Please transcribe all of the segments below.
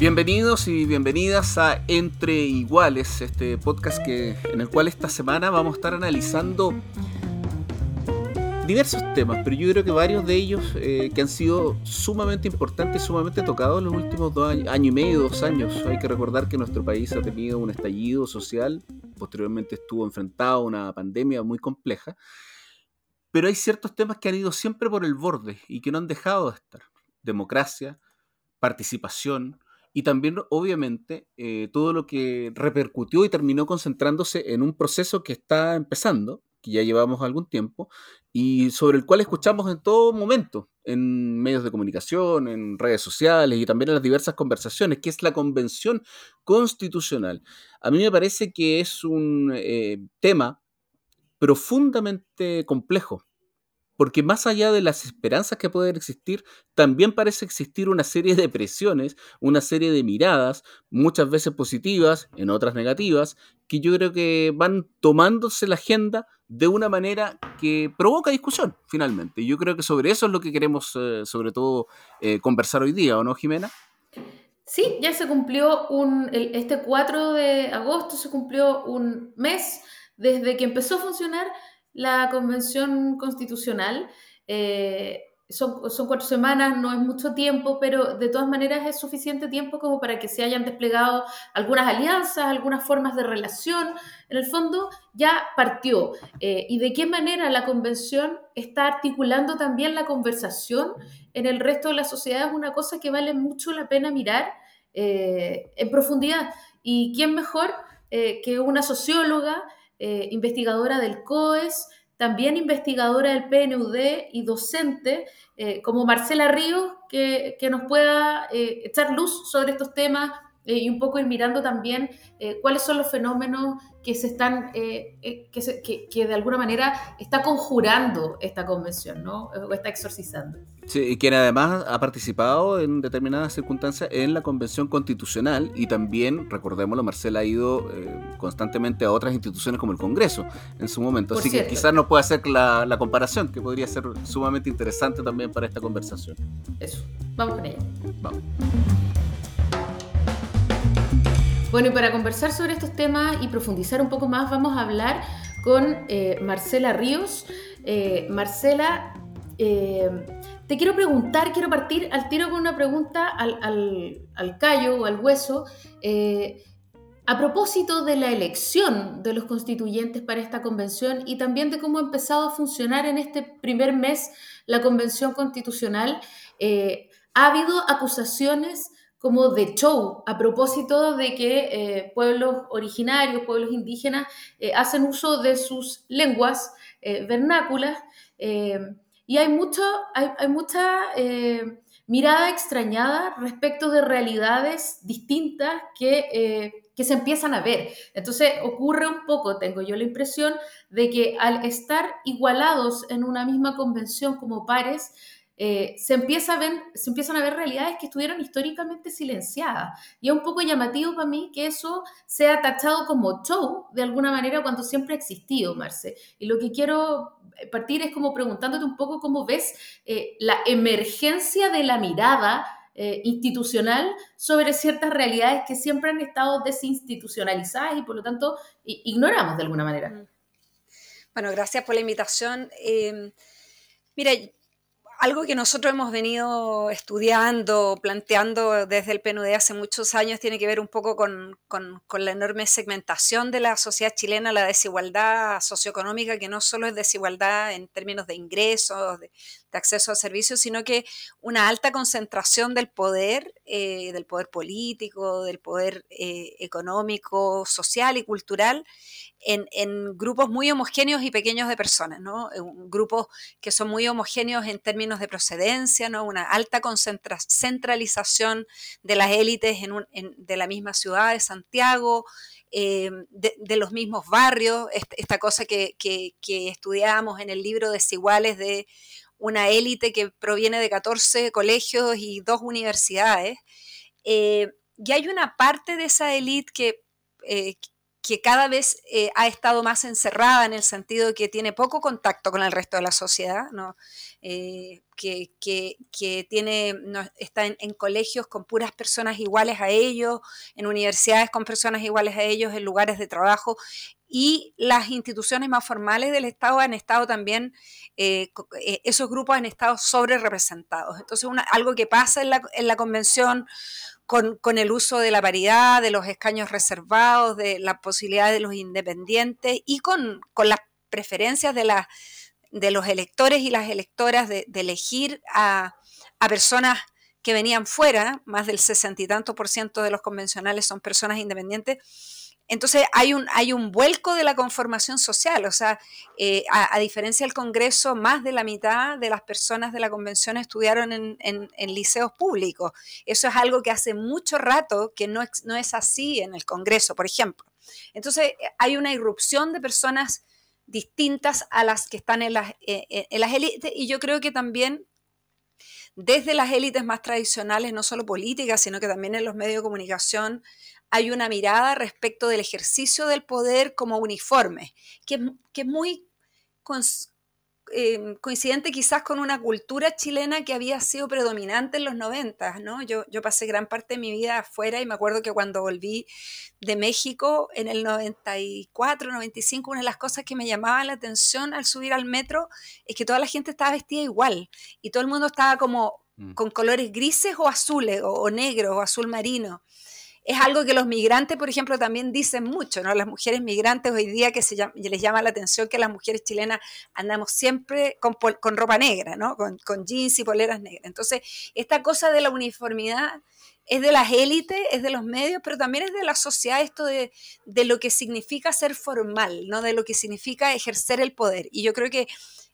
Bienvenidos y bienvenidas a Entre Iguales, este podcast que, en el cual esta semana vamos a estar analizando diversos temas, pero yo creo que varios de ellos eh, que han sido sumamente importantes sumamente tocados en los últimos dos años, año y medio, dos años. Hay que recordar que nuestro país ha tenido un estallido social, posteriormente estuvo enfrentado a una pandemia muy compleja, pero hay ciertos temas que han ido siempre por el borde y que no han dejado de estar. Democracia, participación, y también, obviamente, eh, todo lo que repercutió y terminó concentrándose en un proceso que está empezando, que ya llevamos algún tiempo, y sobre el cual escuchamos en todo momento, en medios de comunicación, en redes sociales y también en las diversas conversaciones, que es la Convención Constitucional. A mí me parece que es un eh, tema profundamente complejo, porque más allá de las esperanzas que pueden existir, también parece existir una serie de presiones, una serie de miradas, muchas veces positivas, en otras negativas, que yo creo que van tomándose la agenda de una manera que provoca discusión, finalmente. Yo creo que sobre eso es lo que queremos, eh, sobre todo, eh, conversar hoy día, ¿o no, Jimena? Sí, ya se cumplió este 4 de agosto se cumplió un mes desde que empezó a funcionar la convención constitucional. Eh, son, son, cuatro semanas, no es mucho tiempo, pero de todas maneras es suficiente tiempo como para que se hayan desplegado algunas alianzas, algunas formas de relación. En el fondo ya partió. Eh, ¿Y de qué manera la convención está articulando también la conversación en el resto de la sociedad? Es una cosa que vale mucho la pena mirar eh, en profundidad. ¿Y quién mejor que una socióloga? Eh, investigadora del COES, también investigadora del PNUD y docente, eh, como Marcela Ríos, que, nos pueda eh, echar luz sobre estos temas y un poco ir mirando también cuáles son los fenómenos que se están, que, que, de alguna manera está conjurando esta convención, ¿no? O está exorcizando. Sí, y quien además ha participado en determinadas circunstancias en la Convención Constitucional y también, recordémoslo, Marcela ha ido eh, constantemente a otras instituciones como el Congreso en su momento. Así que quizás no pueda hacer la, la, comparación, que podría ser sumamente interesante también para esta conversación. Eso, vamos con ella. Vamos. Bueno, y para conversar sobre estos temas y profundizar un poco más, vamos a hablar con eh, Marcela Ríos. Eh, Marcela, te quiero preguntar, quiero partir al tiro con una pregunta al, al, callo o al hueso. Eh, a propósito de la elección de los constituyentes para esta convención y también de cómo ha empezado a funcionar en este primer mes la convención constitucional, eh, ha habido acusaciones como de show a propósito de que eh, pueblos originarios, pueblos indígenas, hacen uso de sus lenguas vernáculas y hay, mucho, hay, mucha eh, mirada extrañada respecto de realidades distintas que, eh, que se empiezan a ver. Entonces ocurre un poco, tengo yo la impresión, de que al estar igualados en una misma convención como pares, eh, se, empieza a ver, se empiezan a ver realidades que estuvieron históricamente silenciadas. Y es un poco llamativo para mí que eso sea tachado como show de alguna manera cuando siempre ha existido, Marce. Y lo que quiero partir es como preguntándote un poco cómo ves eh, la emergencia de la mirada eh, institucional sobre ciertas realidades que siempre han estado desinstitucionalizadas y por lo tanto ignoramos de alguna manera. Mm. Bueno, gracias por la invitación. Eh, mira, algo que nosotros hemos venido estudiando, planteando desde el PNUD hace muchos años, tiene que ver un poco con, la enorme segmentación de la sociedad chilena, la desigualdad socioeconómica, que no solo es desigualdad en términos de ingresos, de, acceso a servicios, sino que una alta concentración del poder, eh, del poder político, del poder eh, económico, social y cultural en, grupos muy homogéneos y pequeños de personas, ¿no? Grupos que son muy homogéneos en términos de procedencia, ¿no? Una alta centralización de las élites en de la misma ciudad de Santiago, eh, de, los mismos barrios, esta cosa que, que, estudiábamos en el libro Desiguales de una élite que proviene de 14 colegios y dos universidades. Eh, y hay una parte de esa élite que, eh, que cada vez eh, ha estado más encerrada en el sentido que tiene poco contacto con el resto de la sociedad, eh, que, tiene, está en, colegios con puras personas iguales a ellos, en universidades con personas iguales a ellos, en lugares de trabajo, y las instituciones más formales del Estado han estado también, eh, esos grupos han estado sobre representados. Entonces, algo que pasa en la, en la convención con, el uso de la paridad, de los escaños reservados, de la posibilidad de los independientes y con, las preferencias de, de los electores y las electoras de, elegir a, a, personas que venían fuera, más del sesenta y tanto por ciento de los convencionales son personas independientes, entonces hay un, hay un vuelco de la conformación social, o sea, eh, a, diferencia del Congreso, más de la mitad de las personas de la convención estudiaron en, liceos públicos. Eso es algo que hace mucho rato que no, no es así en el Congreso, por ejemplo. Entonces hay una irrupción de personas distintas a las que están en las, eh, eh, en las élites y yo creo que también desde las élites más tradicionales, no solo políticas, sino que también en los medios de comunicación, hay una mirada respecto del ejercicio del poder como uniforme, que, es muy em, coincidente quizás con una cultura chilena que había sido predominante en los 90, ¿no? Yo, yo pasé gran parte de mi vida afuera y me acuerdo que cuando volví de México en el 94, 95, una de las cosas que me llamaba la atención al subir al metro es que toda la gente estaba vestida igual y todo el mundo estaba como mm. con colores grises o azules o, o negros o azul marino es algo que los migrantes, por ejemplo, también dicen mucho, ¿no? Las mujeres migrantes hoy día que se les llama la atención que las mujeres chilenas andamos siempre con, ropa negra, ¿no? Con, jeans y poleras negras. Entonces, esta cosa de la uniformidad es de las élites, es de los medios, pero también es de la sociedad esto de, de lo que significa ser formal, ¿no? De lo que significa ejercer el poder. Y yo creo que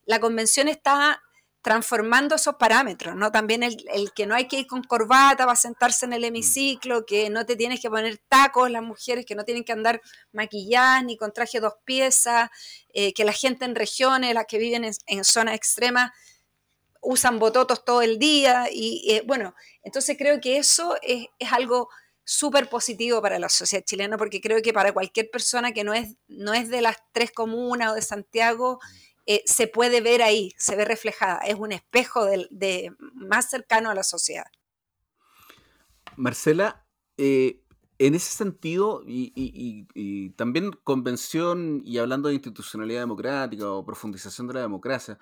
la convención está transformando esos parámetros, ¿no? También el, que no hay que ir con corbata para sentarse en el mm. hemiciclo, que no te tienes que poner tacos las mujeres, que no tienen que andar maquilladas ni con traje dos piezas, eh, que la gente en regiones, las que viven en, zonas extremas, usan bototos todo el día y eh, bueno, entonces creo que eso es, es algo súper positivo para la sociedad chilena porque creo que para cualquier persona que no es, no es de las tres comunas o de Santiago, eh, se puede ver ahí, se ve reflejada, es un espejo de, más cercano a la sociedad. Marcela, eh, en ese sentido, y, también convención y hablando de institucionalidad democrática o profundización de la democracia,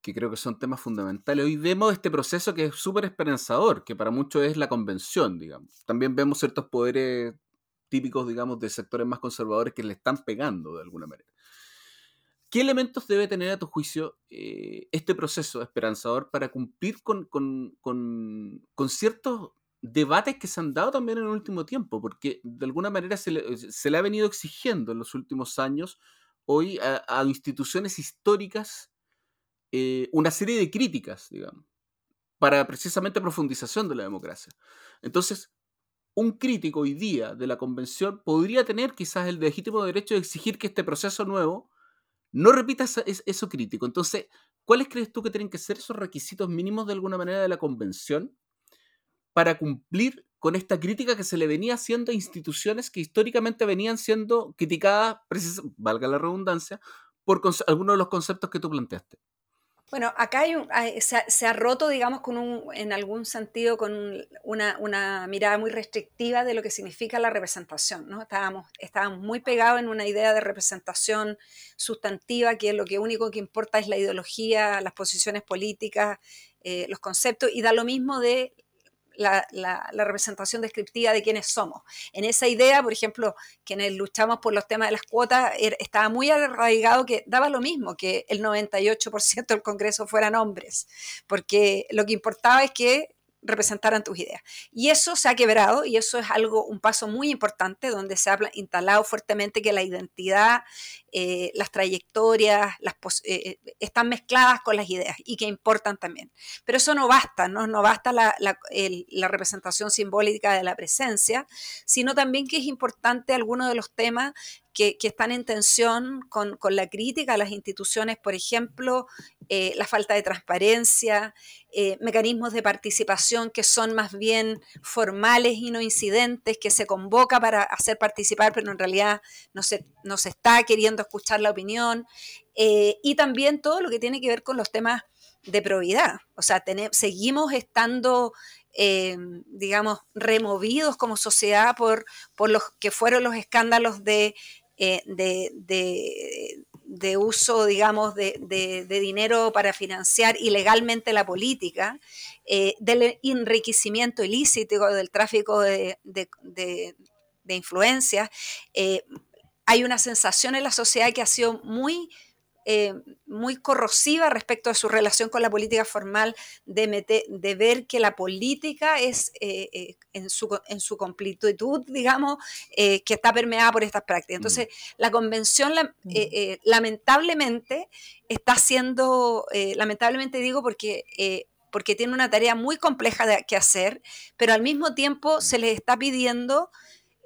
que creo que son temas fundamentales. Hoy vemos este proceso que es súper esperanzador, que para muchos es la convención, digamos. También vemos ciertos poderes típicos, digamos, de sectores más conservadores que le están pegando de alguna manera. ¿Qué elementos debe tener a tu juicio eh, este proceso esperanzador para cumplir con, ciertos debates que se han dado también en el último tiempo? Porque de alguna manera se le, ha venido exigiendo en los últimos años hoy a, instituciones históricas eh, una serie de críticas, digamos, para precisamente profundización de la democracia. Entonces, un crítico hoy día de la convención podría tener quizás el legítimo derecho de exigir que este proceso nuevo no repitas eso crítico. Entonces, ¿cuáles crees tú que tienen que ser esos requisitos mínimos de alguna manera de la convención para cumplir con esta crítica que se le venía haciendo a instituciones que históricamente venían siendo criticadas, valga la redundancia, por algunos de los conceptos que tú planteaste? Bueno, acá hay un, se, ha, roto, digamos, con un, en algún sentido, con una, mirada muy restrictiva de lo que significa la representación. ¿no? Estábamos, estábamos muy pegados en una idea de representación sustantiva, que es lo que único que importa es la ideología, las posiciones políticas, eh, los conceptos, y da lo mismo de la, representación descriptiva de quiénes somos. En esa idea, por ejemplo, quienes luchamos por los temas de las cuotas, er, estaba muy arraigado que daba lo mismo que el 98% del Congreso fueran hombres, porque lo que importaba es que representaran tus ideas. Y eso se ha quebrado y eso es algo, un paso muy importante donde se ha instalado fuertemente que la identidad, eh, las trayectorias, las eh, eh, están mezcladas con las ideas y que importan también. Pero eso no basta, no, no basta la, representación simbólica de la presencia, sino también que es importante algunos de los temas que, están en tensión con, la crítica a las instituciones, por ejemplo, la falta de transparencia, mecanismos de participación que son más bien formales y no incidentes, que se convoca para hacer participar, pero en realidad no se, no se está queriendo escuchar la opinión, eh, y también todo lo que tiene que ver con los temas de probidad. O sea, seguimos estando, eh, digamos, removidos como sociedad por, por los que fueron los escándalos de, eh, de, uso, digamos, de, dinero para financiar ilegalmente la política, del enriquecimiento ilícito, del tráfico de, influencias hay una sensación en la sociedad que ha sido muy, eh, muy corrosiva respecto a su relación con la política formal, de, de ver que la política es eh, eh, en, su, en su completud, digamos, que está permeada por estas prácticas. Mm. Entonces, la convención mm. lamentablemente está haciendo, lamentablemente digo porque porque tiene una tarea muy compleja de, que hacer, pero al mismo tiempo mm. se les está pidiendo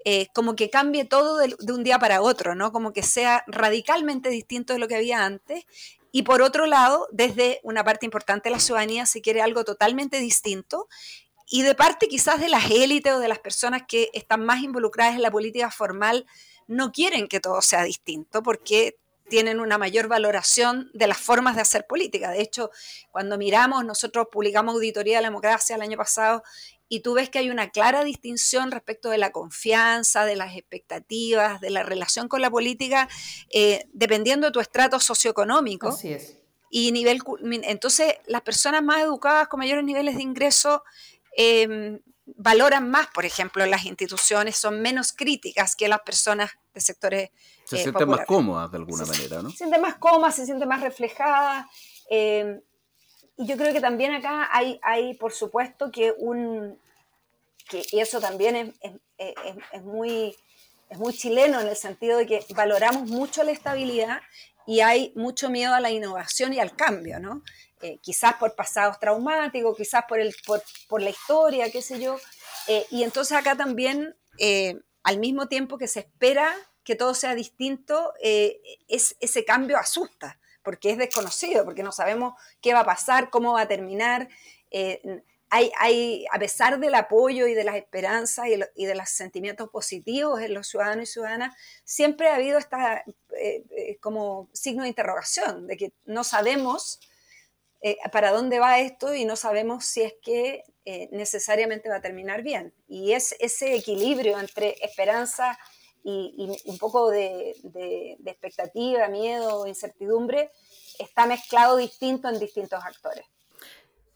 eh, como que cambie todo de, un día para otro, ¿no? Como que sea radicalmente distinto de lo que había antes. Y por otro lado, desde una parte importante de la ciudadanía se quiere algo totalmente distinto. Y de parte quizás de las élites o de las personas que están más involucradas en la política formal, no quieren que todo sea distinto porque tienen una mayor valoración de las formas de hacer política. De hecho, cuando miramos, nosotros publicamos Auditoría de la Democracia el año pasado y tú ves que hay una clara distinción respecto de la confianza, de las expectativas, de la relación con la política, eh, dependiendo de tu estrato socioeconómico. Así es. Y nivel, entonces, las personas más educadas con mayores niveles de ingreso em, valoran más, por ejemplo, las instituciones, son menos críticas que las personas de sectores. Se eh, sienten más cómodas de alguna manera, ¿no? Se sienten más cómodas, se sienten más reflejadas. Em, y yo creo que también acá hay, hay por supuesto, que un. Que, y eso también es, es, es, muy, es muy chileno en el sentido de que valoramos mucho la estabilidad y hay mucho miedo a la innovación y al cambio, ¿no? Eh, quizás por pasados traumáticos, quizás por, el, por, por la historia, qué sé yo. Eh, y entonces acá también, eh, al mismo tiempo que se espera que todo sea distinto, es, ese cambio asusta porque es desconocido, porque no sabemos qué va a pasar, cómo va a terminar. Hay, hay, a pesar del apoyo y de las esperanzas y, de los sentimientos positivos en los ciudadanos y ciudadanas, siempre ha habido esta como signo de interrogación, de que no sabemos para dónde va esto y no sabemos si es que necesariamente va a terminar bien. Y es ese equilibrio entre esperanza y, un poco de, expectativa, miedo, incertidumbre, está mezclado distinto en distintos actores.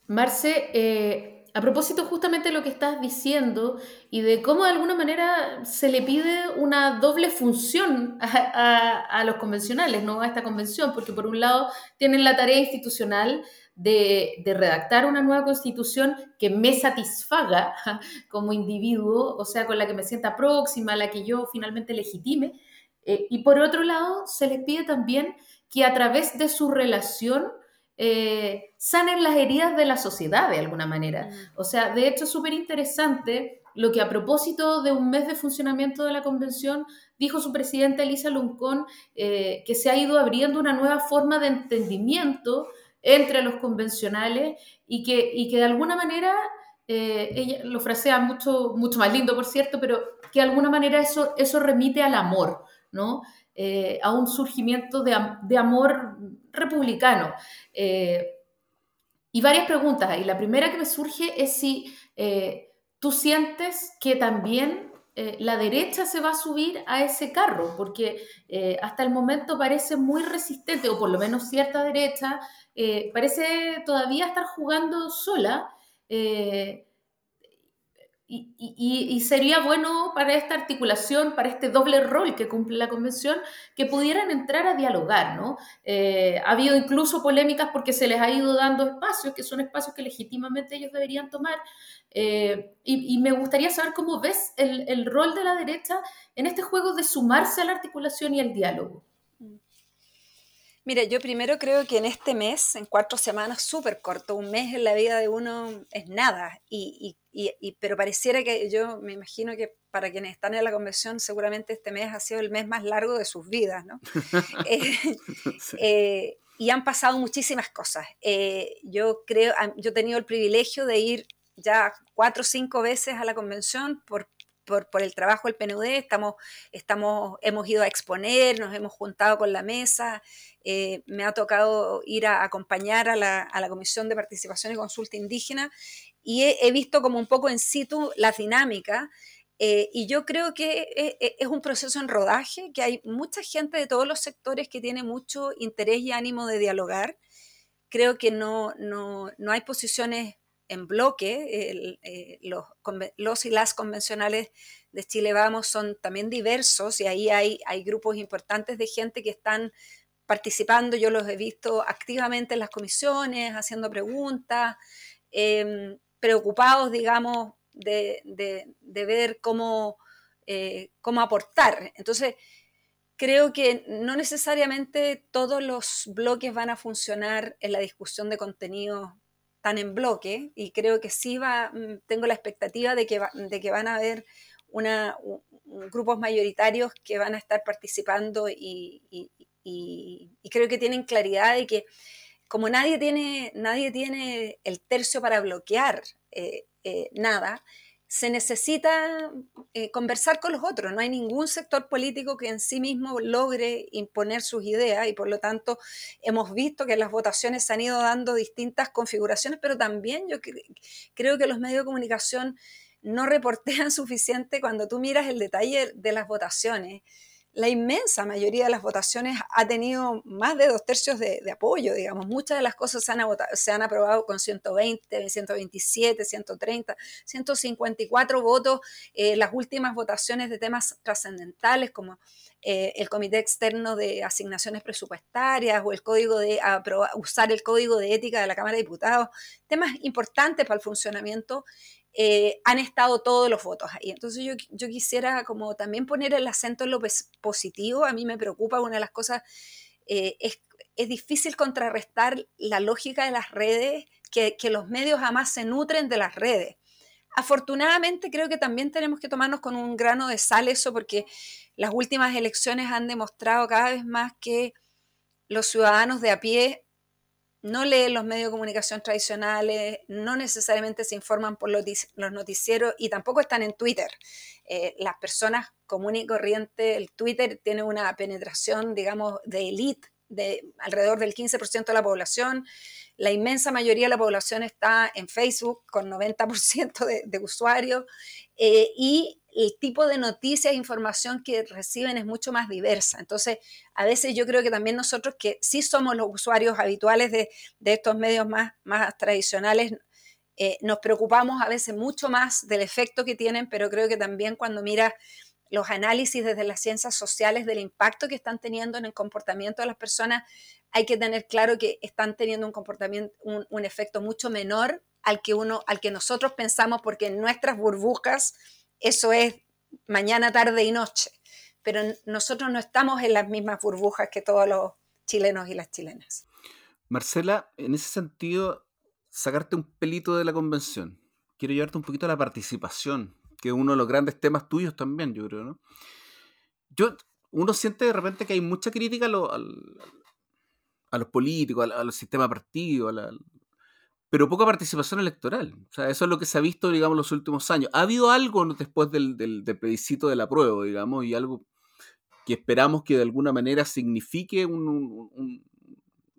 Marce, eh, a propósito justamente de lo que estás diciendo y de cómo de alguna manera se le pide una doble función a, los convencionales, ¿no? A esta convención, porque por un lado tienen la tarea institucional de, redactar una nueva constitución que me satisfaga como individuo, o sea, con la que me sienta próxima, la que yo finalmente legitime. Eh, y por otro lado, se les pide también que a través de su relación eh, sanen las heridas de la sociedad de alguna manera. Mm. O sea, de hecho es súper interesante lo que a propósito de un mes de funcionamiento de la convención dijo su presidenta Elisa Luncón, eh, que se ha ido abriendo una nueva forma de entendimiento entre los convencionales y que, y que de alguna manera, eh, ella lo frasea mucho, mucho más lindo, por cierto, pero que de alguna manera eso, eso remite al amor, ¿no? Eh, a un surgimiento de, de amor republicano. Eh, y varias preguntas, y la primera que me surge es si tú sientes que también la derecha se va a subir a ese carro, porque hasta el momento parece muy resistente, o por lo menos cierta derecha, eh, parece todavía estar jugando sola. Eh, y, sería bueno para esta articulación, para este doble rol que cumple la convención, que pudieran entrar a dialogar, ¿no? Eh, ha habido incluso polémicas porque se les ha ido dando espacios, que son espacios que legítimamente ellos deberían tomar. Eh, y, me gustaría saber cómo ves el, el rol de la derecha en este juego de sumarse a la articulación y al diálogo. Mira, yo primero creo que en este mes, en cuatro semanas, súper corto, un mes en la vida de uno es nada, y, pero pareciera que yo me imagino que para quienes están en la convención, seguramente este mes ha sido el mes más largo de sus vidas, ¿no? Eh, eh, y han pasado muchísimas cosas. Eh, yo creo, yo he tenido el privilegio de ir ya cuatro o cinco veces a la convención por por, el trabajo del PNUD, estamos, estamos, hemos ido a exponer, nos hemos juntado con la mesa, me ha tocado ir a acompañar a la, Comisión de Participación y Consulta Indígena y he, visto como un poco en situ la dinámica. Eh, y yo creo que eh, es un proceso en rodaje, que hay mucha gente de todos los sectores que tiene mucho interés y ánimo de dialogar. Creo que no, no, no hay posiciones en bloque. Eh, los, los, y las convencionales de Chile Vamos son también diversos y ahí hay, hay grupos importantes de gente que están participando. Yo los he visto activamente en las comisiones, haciendo preguntas, em, preocupados, digamos, de, ver cómo, eh, cómo aportar. Entonces, creo que no necesariamente todos los bloques van a funcionar en la discusión de contenidos tan en bloque y creo que sí va, mm, tengo la expectativa de que, de que van a haber una, grupos mayoritarios que van a estar participando y, creo que tienen claridad de que como nadie tiene, nadie tiene el tercio para bloquear eh, eh, nada, se necesita eh, conversar con los otros. No hay ningún sector político que en sí mismo logre imponer sus ideas y por lo tanto hemos visto que las votaciones se han ido dando distintas configuraciones, pero también yo creo que los medios de comunicación no reportean suficiente cuando tú miras el detalle de las votaciones la inmensa mayoría de las votaciones ha tenido más de dos tercios de, apoyo, digamos. Muchas de las cosas se han, se han, aprobado con 120, 127, 130, 154 votos. Eh, las últimas votaciones de temas trascendentales como eh, el Comité Externo de Asignaciones Presupuestarias o el código de usar el Código de Ética de la Cámara de Diputados, temas importantes para el funcionamiento eh, han estado todos los votos ahí. Entonces yo, yo, quisiera como también poner el acento en lo positivo. A mí me preocupa una de las cosas, eh, es, es, difícil contrarrestar la lógica de las redes, que, que los medios jamás se nutren de las redes. Afortunadamente creo que también tenemos que tomarnos con un grano de sal eso porque las últimas elecciones han demostrado cada vez más que los ciudadanos de a pie no leen los medios de comunicación tradicionales, no necesariamente se informan por los, noticieros y tampoco están en Twitter. Eh, las personas comunes y corrientes, el Twitter tiene una penetración, digamos, de élite de alrededor del 15% de la población. La inmensa mayoría de la población está en Facebook con 90% de, de usuarios eh, y el tipo de noticias e información que reciben es mucho más diversa. Entonces, a veces yo creo que también nosotros que sí somos los usuarios habituales de, estos medios más, más tradicionales, eh, nos preocupamos a veces mucho más del efecto que tienen, pero creo que también cuando miras los análisis desde las ciencias sociales del impacto que están teniendo en el comportamiento de las personas, hay que tener claro que están teniendo un comportamiento, un, un efecto mucho menor al que uno, al que nosotros pensamos, porque en nuestras burbujas eso es mañana, tarde y noche. Pero nosotros no estamos en las mismas burbujas que todos los chilenos y las chilenas. Marcela, en ese sentido, sacarte un pelito de la convención. Quiero llevarte un poquito a la participación, que es uno de los grandes temas tuyos también, yo creo, ¿no? Yo, uno siente de repente que hay mucha crítica a, a los políticos, al, sistema partido, a pero poca participación electoral. O sea, eso es lo que se ha visto, digamos, los últimos años. Ha habido algo después del, del, del plebiscito de la prueba, digamos, y algo que esperamos que de alguna manera signifique un,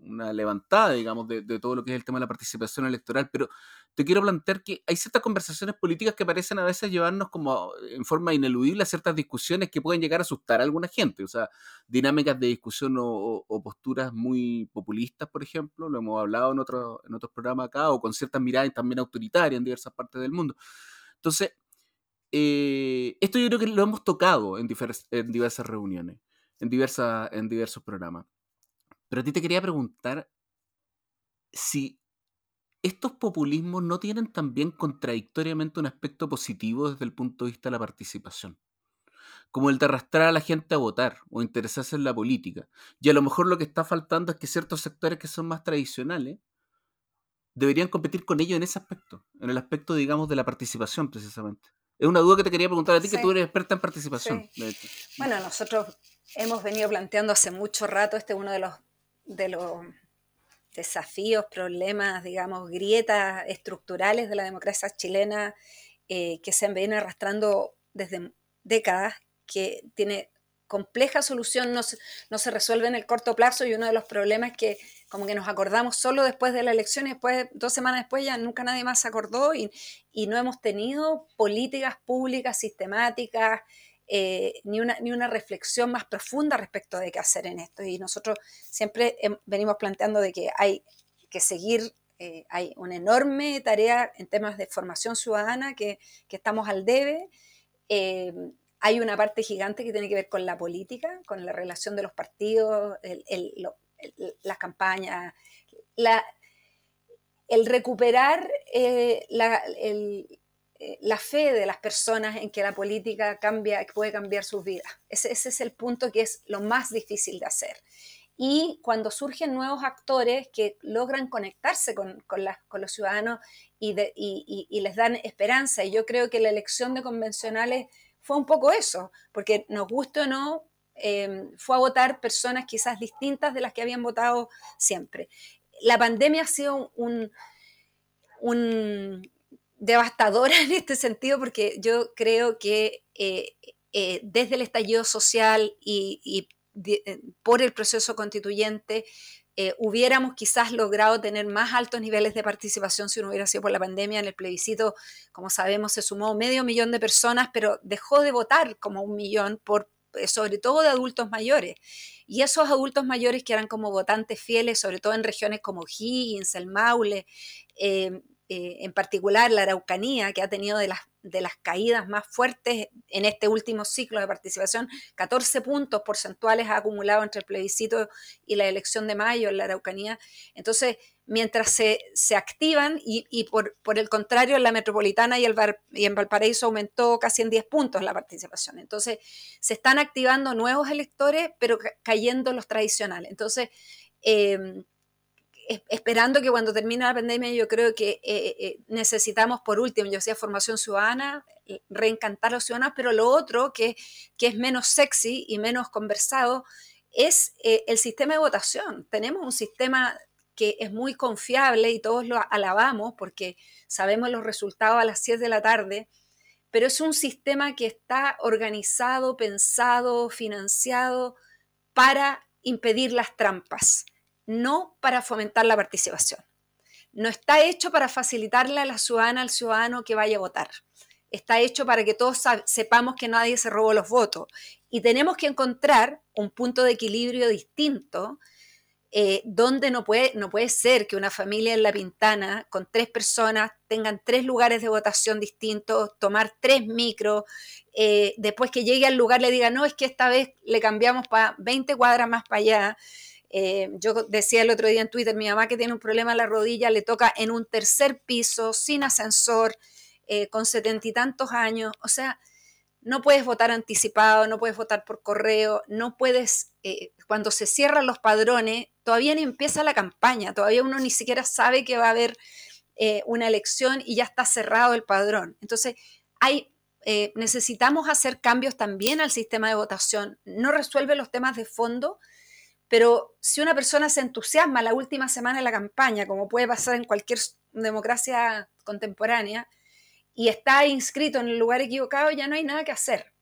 una levantada, digamos, de, todo lo que es el tema de la participación electoral, pero te quiero plantear que hay ciertas conversaciones políticas que parecen a veces llevarnos como en forma ineludible a ciertas discusiones que pueden llegar a asustar a alguna gente, o sea, dinámicas de discusión o, posturas muy populistas, por ejemplo, lo hemos hablado en, otro, en otros programas acá, o con ciertas miradas también autoritarias en diversas partes del mundo. Entonces, eh, esto yo creo que lo hemos tocado en, en diversas reuniones, en, diversa, en diversos programas. Pero a ti te quería preguntar si estos populismos no tienen también contradictoriamente un aspecto positivo desde el punto de vista de la participación como el de arrastrar a la gente a votar o interesarse en la política. Y a lo mejor lo que está faltando es que ciertos sectores que son más tradicionales deberían competir con ellos en ese aspecto, en el aspecto, digamos, de la participación precisamente. Es una duda que te quería preguntar a ti, que tú eres experta en participación. Bueno, nosotros hemos venido planteando hace mucho rato, este es uno de los, de los desafíos, problemas, digamos, grietas estructurales de la democracia chilena eh, que se vienen arrastrando desde décadas que tiene compleja solución, no se, no se resuelve en el corto plazo y uno de los problemas que como que nos acordamos solo después de la elección y después, dos semanas después ya nunca nadie más se acordó y, y no hemos tenido políticas públicas sistemáticas, eh, ni, una, ni una reflexión más profunda respecto de qué hacer en esto. Y nosotros siempre venimos planteando de que hay que seguir, eh, hay una enorme tarea en temas de formación ciudadana que, que estamos al debe. Eh, hay una parte gigante que tiene que ver con la política, con la relación de los partidos, las campañas, el recuperar eh, eh, la, fe de las personas en que la política cambia, puede cambiar sus vidas. Ese, es el punto que es lo más difícil de hacer. Y cuando surgen nuevos actores que logran conectarse con, los ciudadanos y, y les dan esperanza, y yo creo que la elección de convencionales fue un poco eso, porque nos guste o no, em, fue a votar personas quizás distintas de las que habían votado siempre. La pandemia ha sido un, un devastadora en este sentido porque yo creo que eh, eh, desde el estallido social y, eh, por el proceso constituyente hubiéramos quizás logrado tener más altos niveles de participación si no hubiera sido por la pandemia. En el plebiscito, como sabemos, se sumó medio millón de personas, pero dejó de votar como un millón por sobre todo de adultos mayores. Y esos adultos mayores que eran como votantes fieles, sobre todo en regiones como Higgins, el Maule, en particular la Araucanía, que ha tenido de las de las caídas más fuertes en este último ciclo de participación. 14 puntos porcentuales ha acumulado entre el plebiscito y la elección de mayo en la Araucanía. Entonces, mientras se, activan, y, por, el contrario, en la metropolitana y, el y en Valparaíso aumentó casi en 10 puntos la participación. Entonces, se están activando nuevos electores, pero cayendo los tradicionales. Entonces, eh, esperando que cuando termine la pandemia yo creo que eh, eh, necesitamos por último, yo decía formación ciudadana, eh, reencantar a los ciudadanos, pero lo otro que, que es menos sexy y menos conversado es el sistema de votación. Tenemos un sistema que es muy confiable y todos lo alabamos porque sabemos los resultados a las 7 de la tarde, pero es un sistema que está organizado, pensado, financiado para impedir las trampas no para fomentar la participación. No está hecho para facilitarle a la ciudadana, al ciudadano que vaya a votar. Está hecho para que todos sepamos que nadie se robó los votos. Y tenemos que encontrar un punto de equilibrio distinto eh, donde no puede, no puede ser que una familia en La Pintana con tres personas tengan tres lugares de votación distintos, tomar tres micros, eh, después que llegue al lugar le diga, no, es que esta vez le cambiamos para 20 cuadras más para allá. Eh, yo decía el otro día en Twitter, mi mamá que tiene un problema en la rodilla, le toca en un tercer piso, sin ascensor, eh, con setenta y tantos años. O sea, no puedes votar anticipado, no puedes votar por correo, no puedes, eh, cuando se cierran los padrones, todavía ni empieza la campaña, todavía uno ni siquiera sabe que va a haber una elección y ya está cerrado el padrón. Entonces, hay necesitamos hacer cambios también al sistema de votación. No resuelve los temas de fondo, pero si una persona se entusiasma la última semana de la campaña, como puede pasar en cualquier democracia contemporánea, y está inscrito en el lugar equivocado, ya no hay nada que hacer.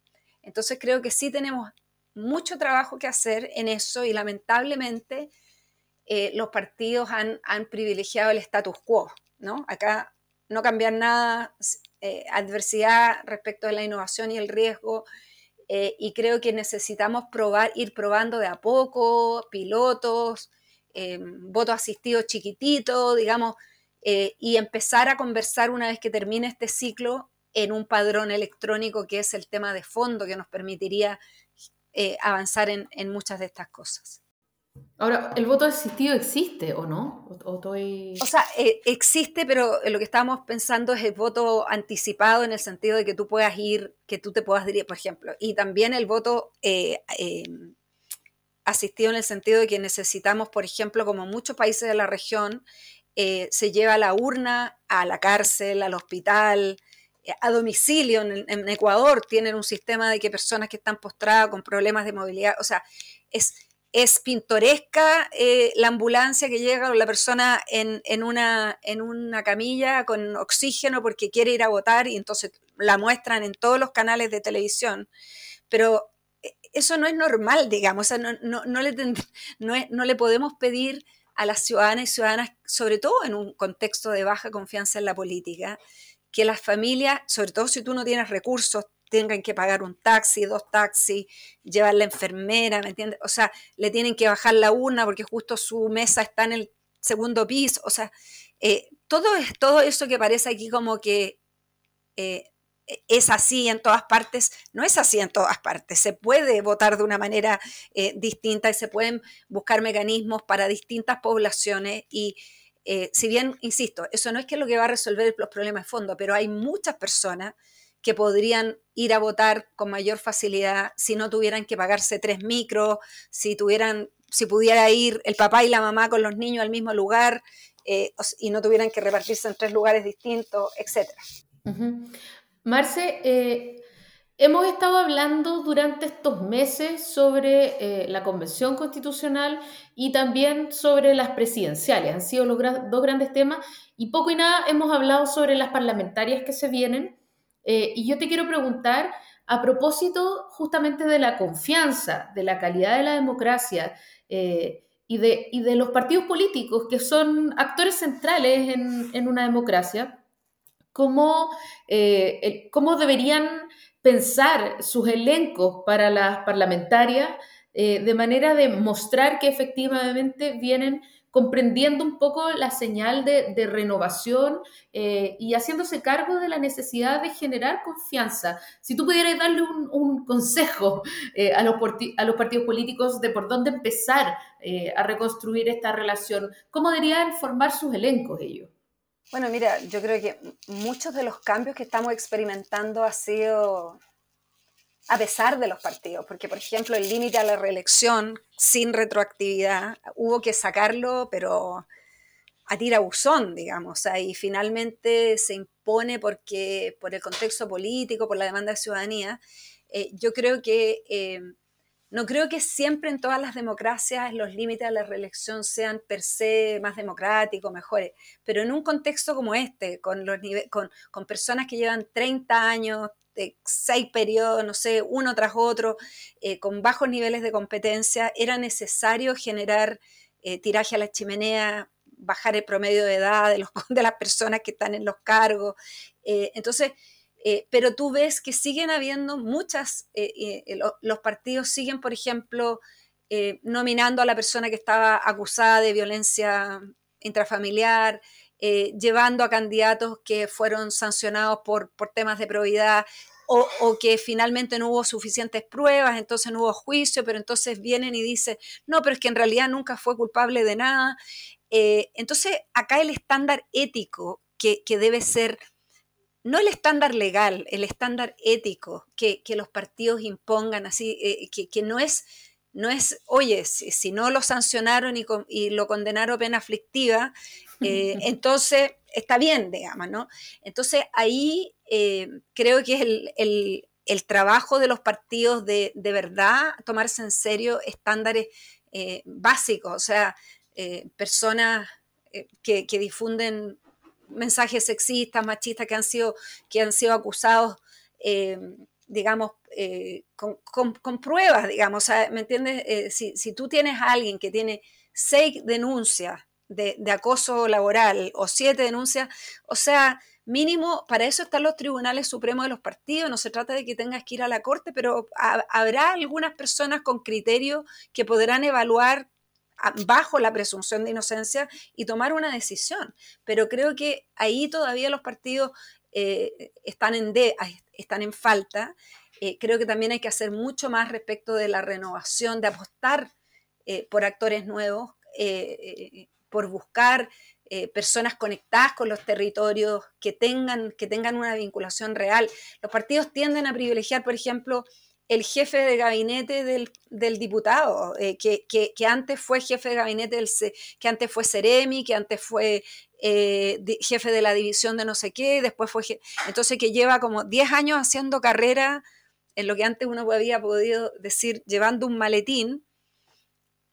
Entonces creo que sí tenemos mucho trabajo que hacer en eso y lamentablemente eh, los partidos han, privilegiado el status quo, ¿no? Acá no cambiar nada, eh, adversidad respecto de la innovación y el riesgo, eh, y creo que necesitamos probar, ir probando de a poco, pilotos, eh, voto asistido chiquitito, digamos, eh, y empezar a conversar una vez que termine este ciclo en un padrón electrónico que es el tema de fondo que nos permitiría avanzar en, muchas de estas cosas. Ahora, ¿el voto asistido existe o no? O, sea, eh, existe, pero lo que estábamos pensando es el voto anticipado en el sentido de que tú puedas ir, que tú te puedas dirigir, por ejemplo, y también el voto eh, asistido en el sentido de que necesitamos, por ejemplo, como muchos países de la región, se lleva la urna a la cárcel, al hospital, eh, a domicilio. En, Ecuador tienen un sistema de que personas que están postradas con problemas de movilidad, o sea, es, es pintoresca eh, la ambulancia que llega con la persona en, en, una, en una camilla con oxígeno porque quiere ir a votar y entonces la muestran en todos los canales de televisión, pero eh, eso no es normal, digamos, o no, le, no le podemos pedir a las ciudadanas y ciudadanas, sobre todo en un contexto de baja confianza en la política, que las familias, sobre todo si tú no tienes recursos, tengan que pagar un taxi, dos taxis, llevar la enfermera, ¿me entiendes? O sea, le tienen que bajar la urna porque justo su mesa está en el segundo piso. O sea, eh, todo, todo eso que parece aquí como que eh, es así en todas partes, no es así en todas partes. Se puede votar de una manera eh, distinta y se pueden buscar mecanismos para distintas poblaciones y eh, si bien, insisto, eso no es que lo que va a resolver los problemas de fondo, pero hay muchas personas que podrían ir a votar con mayor facilidad si no tuvieran que pagarse tres micros, si tuvieran, si pudiera ir el papá y la mamá con los niños al mismo lugar eh, y no tuvieran que repartirse en tres lugares distintos, etc. Marce, eh, Hemos estado hablando durante estos meses sobre eh, la Convención Constitucional y también sobre las presidenciales. Han sido los dos grandes temas y poco y nada hemos hablado sobre las parlamentarias que se vienen. Eh, y yo te quiero preguntar, a propósito justamente de la confianza, de la calidad de la democracia eh, y, de, los partidos políticos que son actores centrales en, una democracia, ¿cómo, cómo deberían pensar sus elencos para las parlamentarias eh, de manera de mostrar que efectivamente vienen comprendiendo un poco la señal de, renovación eh, y haciéndose cargo de la necesidad de generar confianza. Si tú pudieras darle un, consejo eh, a, los a, los partidos políticos de por dónde empezar a reconstruir esta relación, ¿cómo deberían formar sus elencos ellos? Bueno, mira, yo creo que muchos de los cambios que estamos experimentando ha sido a pesar de los partidos, porque por ejemplo el límite a la reelección sin retroactividad hubo que sacarlo, pero a tirabuzón, digamos, y finalmente se impone porque por el contexto político, por la demanda de ciudadanía. Eh, yo creo que eh, no creo que siempre en todas las democracias los límites a la reelección sean per se más democráticos, mejores, pero en un contexto como este, con, los con, con personas que llevan 30 años, de seis periodos, no sé, uno tras otro, eh, con bajos niveles de competencia, era necesario generar eh, tiraje a la chimenea, bajar el promedio de edad de, los, de las personas que están en los cargos. Eh, entonces, pero tú ves que siguen habiendo muchas, los partidos siguen, por ejemplo, nominando a la persona que estaba acusada de violencia intrafamiliar, llevando a candidatos que fueron sancionados por, por temas de probidad o, o, que finalmente no hubo suficientes pruebas, entonces no hubo juicio, pero entonces vienen y dicen, no, pero es que en realidad nunca fue culpable de nada. entonces, acá el estándar ético que, que debe ser no el estándar legal, el estándar ético que, los partidos impongan, así, eh, que, no es, no es, oye, si, no lo sancionaron y, lo condenaron a pena aflictiva, eh, entonces está bien, digamos, ¿no? Entonces ahí eh, creo que es el, trabajo de los partidos de, de verdad tomarse en serio estándares básicos, o sea, personas que, que difunden mensajes sexistas, machistas que han sido, que han sido acusados, eh, digamos, eh, con, pruebas, digamos, ¿me entiendes? Eh, si, tú tienes a alguien que tiene seis denuncias de, acoso laboral o siete denuncias, o sea, mínimo, para eso están los tribunales supremos de los partidos, no se trata de que tengas que ir a la corte, pero habrá algunas personas con criterio que podrán evaluar bajo la presunción de inocencia y tomar una decisión. Pero creo que ahí todavía los partidos están, en están en falta. creo que también hay que hacer mucho más respecto de la renovación, de apostar por actores nuevos, por buscar eh, personas conectadas con los territorios, que tengan, que tengan una vinculación real. Los partidos tienden a privilegiar, por ejemplo, el jefe de gabinete del, diputado, eh, que, que, antes fue jefe de gabinete, del, que antes fue Ceremi, que antes fue eh, jefe de la división de no sé qué, después fue... Entonces que lleva como 10 años haciendo carrera en lo que antes uno había podido decir llevando un maletín,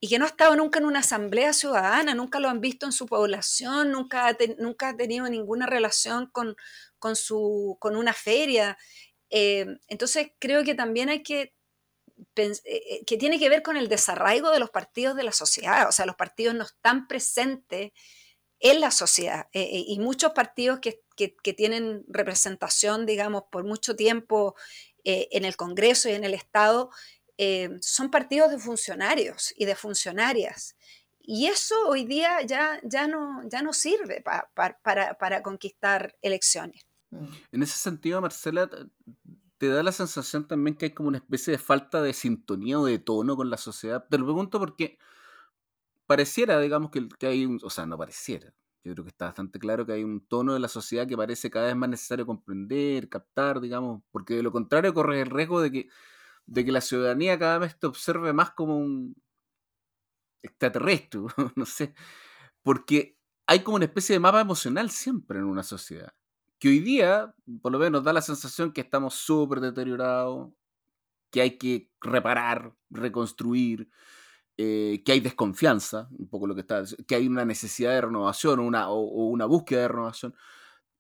y que no ha estado nunca en una asamblea ciudadana, nunca lo han visto en su población, nunca ha, nunca ha tenido ninguna relación con, con, su, con una feria. Eh, entonces creo que también hay que eh, eh, que tiene que ver con el desarraigo de los partidos de la sociedad, o sea, los partidos no están presentes en la sociedad y muchos partidos que, que, que, tienen representación, digamos, por mucho tiempo en el Congreso y en el Estado, eh, son partidos de funcionarios y de funcionarias. Y eso hoy día ya, ya, no, ya no sirve para, conquistar elecciones. Mm. En ese sentido, Marcela, ¿te da la sensación también que hay como una especie de falta de sintonía o de tono con la sociedad? Te lo pregunto porque pareciera, digamos, que, que hay un, o sea, no pareciera, yo creo que está bastante claro que hay un tono de la sociedad que parece cada vez más necesario comprender, captar, digamos, porque de lo contrario corre el riesgo de que de que la ciudadanía cada vez te observe más como un extraterrestre, no sé, porque hay como una especie de mapa emocional siempre en una sociedad, que hoy día, por lo menos, da la sensación que estamos súper deteriorados, que hay que reparar, reconstruir, eh, que hay desconfianza, un poco lo que está, que hay una necesidad de renovación una, o, una búsqueda de renovación.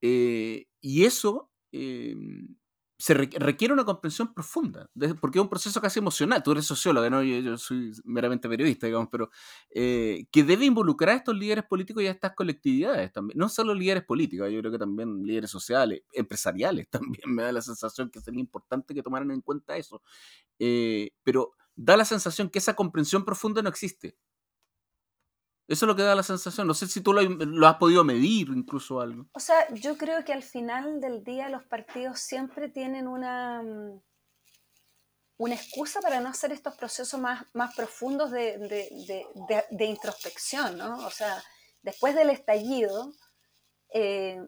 Eh, y eso em, se requiere una comprensión profunda, porque es un proceso casi emocional. Tú eres socióloga, ¿no? yo, soy meramente periodista, digamos, pero eh, que debe involucrar a estos líderes políticos y a estas colectividades también. No solo líderes políticos, yo creo que también líderes sociales, empresariales también. Me da la sensación que sería importante que tomaran en cuenta eso. Eh, pero da la sensación que esa comprensión profunda no existe. Eso es lo que da la sensación. No sé si tú lo, has podido medir incluso algo. O sea, yo creo que al final del día los partidos siempre tienen una, mm, una excusa para no hacer estos procesos más, más profundos de, introspección, ¿no? O sea, después del estallido, eh,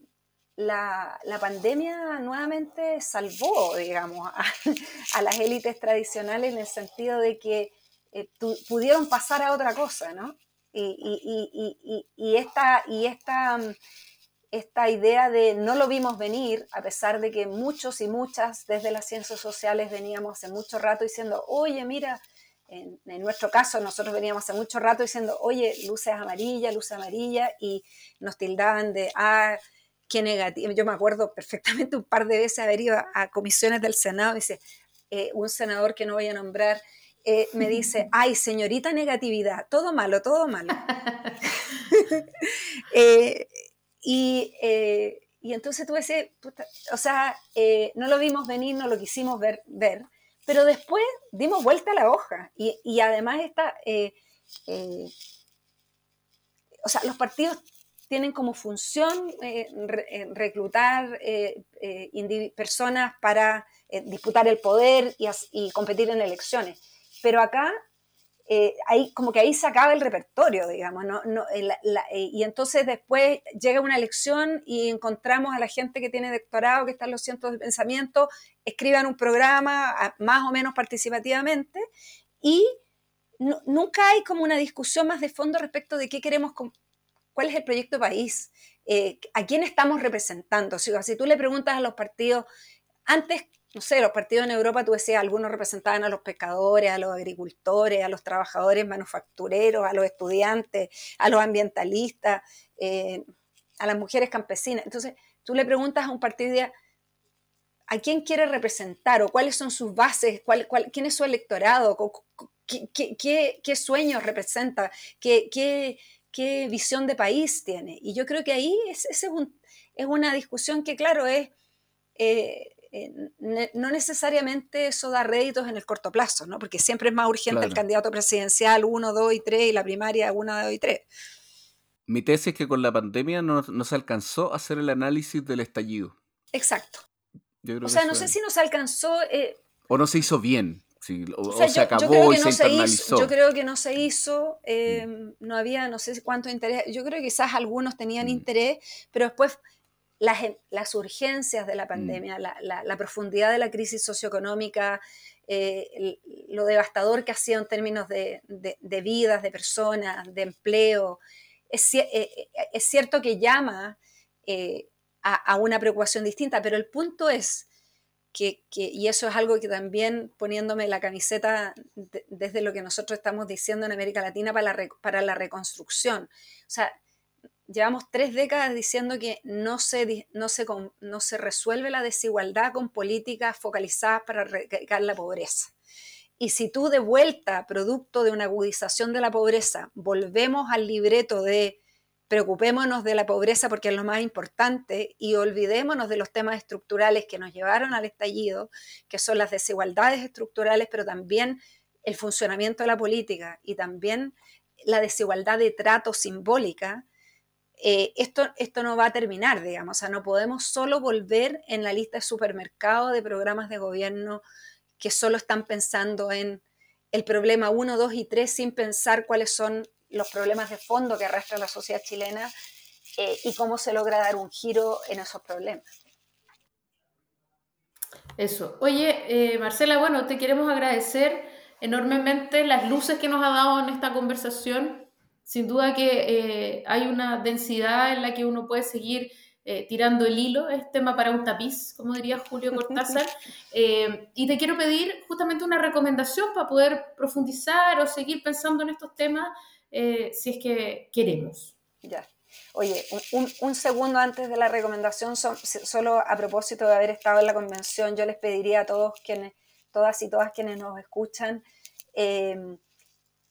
la, la, pandemia nuevamente salvó, digamos, a, las élites tradicionales en el sentido de que eh, pudieron pasar a otra cosa, ¿no? Y, esta, y esta, mm, esta idea de no lo vimos venir, a pesar de que muchos y muchas desde las ciencias sociales veníamos hace mucho rato diciendo, oye, mira, en, nuestro caso nosotros veníamos hace mucho rato diciendo, oye, luces amarillas, luces amarillas, y nos tildaban de, ah, qué negativo. Yo me acuerdo perfectamente un par de veces haber ido a, comisiones del Senado, dice, eh, un senador que no voy a nombrar, eh, me dice, ay, señorita negatividad, todo malo, todo malo. Eh, y, eh, y, entonces tuve ese, o sea, no lo vimos venir, no lo quisimos ver, ver pero después dimos vuelta a la hoja y, y además esta, o sea, los partidos tienen como función reclutar personas para disputar el poder y, y competir en elecciones pero acá eh, ahí, como que ahí se acaba el repertorio, digamos, ¿no? Eh, eh, y entonces después llega una elección y encontramos a la gente que tiene doctorado, que está en los cientos de pensamiento, escriban un programa más o menos participativamente y nunca hay como una discusión más de fondo respecto de qué queremos, cuál es el proyecto país, a quién estamos representando. Si, si tú le preguntas a los partidos, antes no sé, los partidos en Europa, tú decías, algunos representaban a los pescadores, a los agricultores, a los trabajadores manufactureros, a los estudiantes, a los ambientalistas, eh, a las mujeres campesinas. Entonces, tú le preguntas a un partido a quién quiere representar o cuáles son sus bases, cuál, quién es su electorado, qué, sueños representa, qué, visión de país tiene. Y yo creo que ahí es, es, una discusión que, claro, es... Eh, eh, no necesariamente eso da réditos en el corto plazo, ¿no? porque siempre es más urgente el candidato presidencial 1, 2 y 3 y la primaria 1, 2 y 3. Mi tesis es que con la pandemia no, se alcanzó a hacer el análisis del estallido. Exacto. o sea, no sé si nos alcanzó... Eh, o no se hizo bien. o, se acabó y se, internalizó. yo creo que no se hizo, eh, mm. no había, no sé cuánto interés. Yo creo que quizás algunos tenían mm. interés, pero después las, las urgencias de la mm. pandemia, la, la, profundidad de la crisis socioeconómica, eh, lo devastador que ha sido en términos de, de, vidas, de personas, de empleo. Es, eh, es cierto que llama eh, a, a, una preocupación distinta, pero el punto es que, que, y eso es algo que también poniéndome la camiseta desde lo que nosotros estamos diciendo en América Latina para la, para la reconstrucción. O sea, llevamos tres décadas diciendo que no se, no se, no se resuelve la desigualdad con políticas focalizadas para erradicar la pobreza. Y si tú de vuelta, producto de una agudización de la pobreza, volvemos al libreto de preocupémonos de la pobreza porque es lo más importante y olvidémonos de los temas estructurales que nos llevaron al estallido, que son las desigualdades estructurales, pero también el funcionamiento de la política y también la desigualdad de trato simbólica, eh, esto, esto no va a terminar, digamos, o sea, no podemos solo volver en la lista de supermercado de programas de gobierno que solo están pensando en el problema 1, 2 y 3 sin pensar cuáles son los problemas de fondo que arrastra la sociedad chilena eh, y cómo se logra dar un giro en esos problemas. Eso. Oye, eh, Marcela, bueno, te queremos agradecer enormemente las luces que nos ha dado en esta conversación sin duda que eh, hay una densidad en la que uno puede seguir eh, tirando el hilo, es tema para un tapiz, como diría Julio Cortázar. Eh, y te quiero pedir justamente una recomendación para poder profundizar o seguir pensando en estos temas si es que queremos. Ya. Oye, un, segundo antes de la recomendación, solo a propósito de haber estado en la convención, yo les pediría a todos quienes, todas y todas quienes nos escuchan,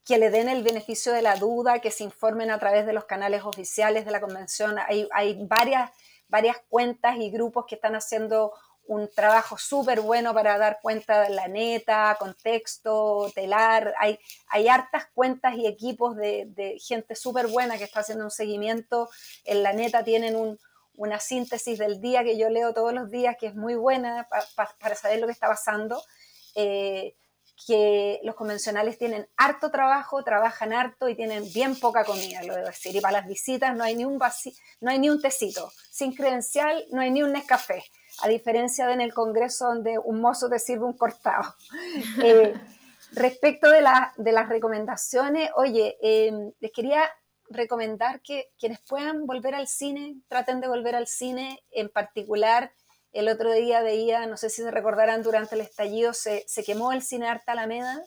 que le den el beneficio de la duda, que se informen a través de los canales oficiales de la convención. Hay, varias, varias cuentas y grupos que están haciendo un trabajo súper bueno para dar cuenta de la neta, contexto, telar. Hay, hay hartas cuentas y equipos de, gente súper buena que está haciendo un seguimiento. En la neta tienen un, una síntesis del día que yo leo todos los días, que es muy buena para saber lo que está pasando. Eh, que los convencionales tienen harto trabajo, trabajan harto y tienen bien poca comida, lo debo decir. Y para las visitas no hay ni un, no hay ni un tecito. Sin credencial no hay ni un Nescafé. A diferencia de en el Congreso donde un mozo te sirve un cortado. Eh, respecto de, de, las recomendaciones, oye, eh, les quería recomendar que quienes puedan volver al cine, traten de volver al cine, en particular el otro día veía, no sé si se recordarán, durante el estallido se, se quemó el cine Arte Alameda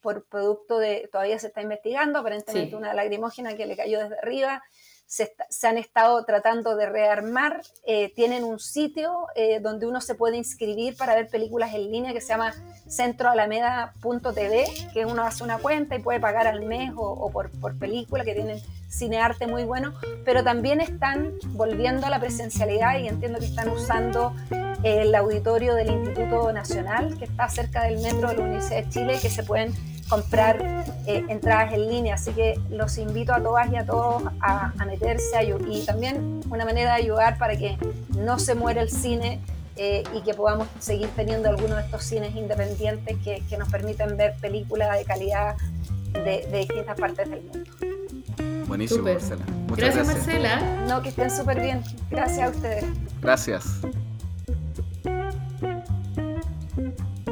por producto de, todavía se está investigando, aparentemente una lagrimógena que le cayó desde arriba se, han estado tratando de rearmar, eh, tienen un sitio eh, donde uno se puede inscribir para ver películas en línea que se llama centroalameda.tv, que uno hace una cuenta y puede pagar al mes o, por, por, película, que tienen cinearte muy bueno, pero también están volviendo a la presencialidad y entiendo que están usando el auditorio del Instituto Nacional, que está cerca del metro de la Universidad de Chile, que se pueden comprar eh, entradas en línea. Así que los invito a todas y a todos a, meterse y también una manera de ayudar para que no se muera el cine eh, y que podamos seguir teniendo algunos de estos cines independientes que, nos permiten ver películas de calidad de, distintas partes del mundo. Buenísimo, Marcela. gracias, Marcela. No, que estén súper bien. Gracias a ustedes. Gracias.